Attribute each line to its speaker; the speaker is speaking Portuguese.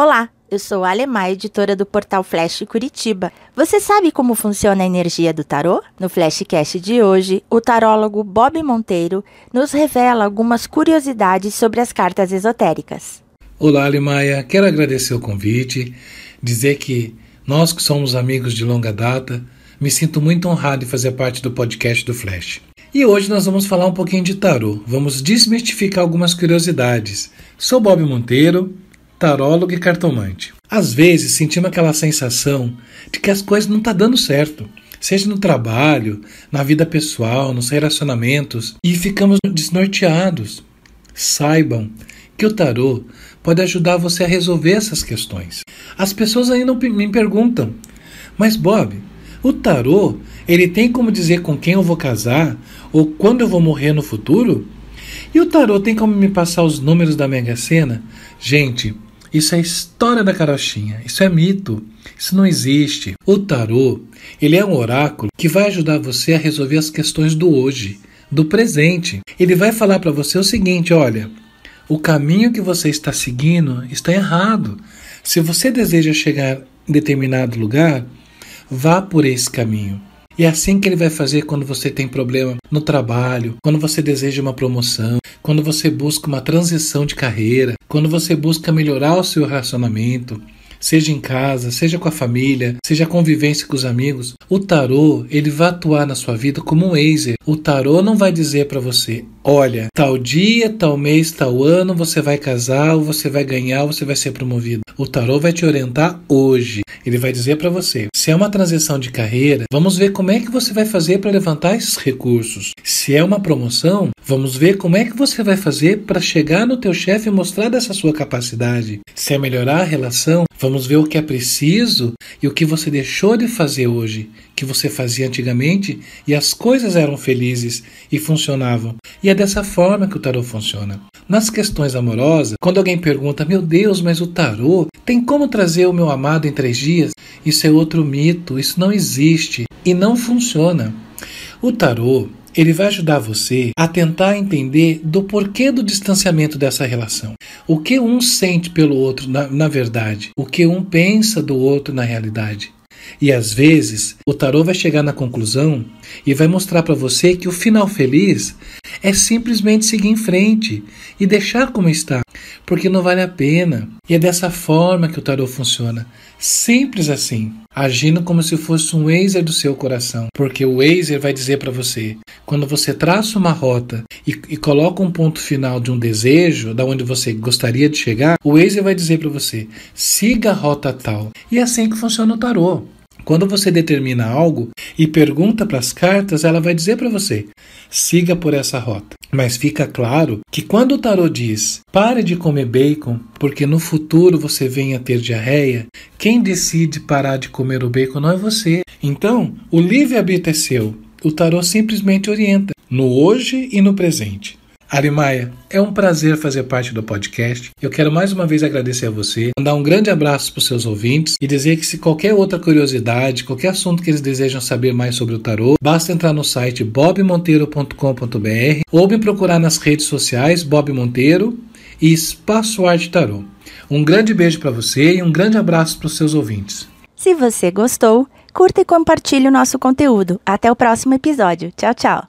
Speaker 1: Olá, eu sou a Alemã, editora do portal Flash Curitiba. Você sabe como funciona a energia do tarô? No Flashcast de hoje, o tarólogo Bob Monteiro nos revela algumas curiosidades sobre as cartas esotéricas.
Speaker 2: Olá, Alimaia. Quero agradecer o convite, dizer que nós que somos amigos de longa data, me sinto muito honrado em fazer parte do podcast do Flash. E hoje nós vamos falar um pouquinho de tarô. Vamos desmistificar algumas curiosidades. Sou Bob Monteiro, tarólogo e cartomante. Às vezes sentimos aquela sensação de que as coisas não estão tá dando certo, seja no trabalho, na vida pessoal, nos relacionamentos, e ficamos desnorteados. Saibam que o tarô pode ajudar você a resolver essas questões. As pessoas ainda me perguntam: "Mas Bob, o tarô, ele tem como dizer com quem eu vou casar ou quando eu vou morrer no futuro?" E o tarô tem como me passar os números da Mega Sena? Gente, isso é história da carochinha, isso é mito, isso não existe. O tarô, ele é um oráculo que vai ajudar você a resolver as questões do hoje, do presente. Ele vai falar para você o seguinte, olha, o caminho que você está seguindo está errado. Se você deseja chegar em determinado lugar, vá por esse caminho. E é assim que ele vai fazer quando você tem problema no trabalho, quando você deseja uma promoção, quando você busca uma transição de carreira, quando você busca melhorar o seu relacionamento, seja em casa, seja com a família, seja a convivência com os amigos, o tarô, ele vai atuar na sua vida como um Wazer. O tarô não vai dizer para você, olha, tal dia, tal mês, tal ano você vai casar, ou você vai ganhar, ou você vai ser promovido. O tarô vai te orientar hoje. Ele vai dizer para você: se é uma transição de carreira, vamos ver como é que você vai fazer para levantar esses recursos. Se é uma promoção, vamos ver como é que você vai fazer para chegar no teu chefe e mostrar dessa sua capacidade. Se é melhorar a relação, vamos ver o que é preciso e o que você deixou de fazer hoje, que você fazia antigamente e as coisas eram felizes e funcionavam. E é dessa forma que o tarô funciona. Nas questões amorosas, quando alguém pergunta: Meu Deus, mas o tarô tem como trazer o meu amado em três dias? Isso é outro mito, isso não existe e não funciona. O tarô ele vai ajudar você a tentar entender do porquê do distanciamento dessa relação. O que um sente pelo outro na, na verdade, o que um pensa do outro na realidade. E às vezes o tarô vai chegar na conclusão e vai mostrar para você que o final feliz é simplesmente seguir em frente e deixar como está, porque não vale a pena. E é dessa forma que o tarô funciona, simples assim, agindo como se fosse um Wazer do seu coração, porque o Wazer vai dizer para você, quando você traça uma rota e, e, coloca um ponto final de um desejo, da onde você gostaria de chegar, o Wazer vai dizer para você, siga a rota tal. E é assim que funciona o tarô. Quando você determina algo e pergunta para as cartas, ela vai dizer para você: siga por essa rota. Mas fica claro que quando o tarot diz pare de comer bacon porque no futuro você venha a ter diarreia, quem decide parar de comer o bacon não é você. Então, o livre-arbítrio é seu. O tarot simplesmente orienta no hoje e no presente. Arimaia, é um prazer fazer parte do podcast. Eu quero mais uma vez agradecer a você, mandar um grande abraço para os seus ouvintes e dizer que se qualquer outra curiosidade, qualquer assunto que eles desejam saber mais sobre o tarô, basta entrar no site bobmonteiro.com.br ou me procurar nas redes sociais Bob Monteiro e Espaço Arte Tarô. Um grande beijo para você e um grande abraço para os seus ouvintes.
Speaker 1: Se você gostou, curta e compartilhe o nosso conteúdo. Até o próximo episódio. Tchau, tchau.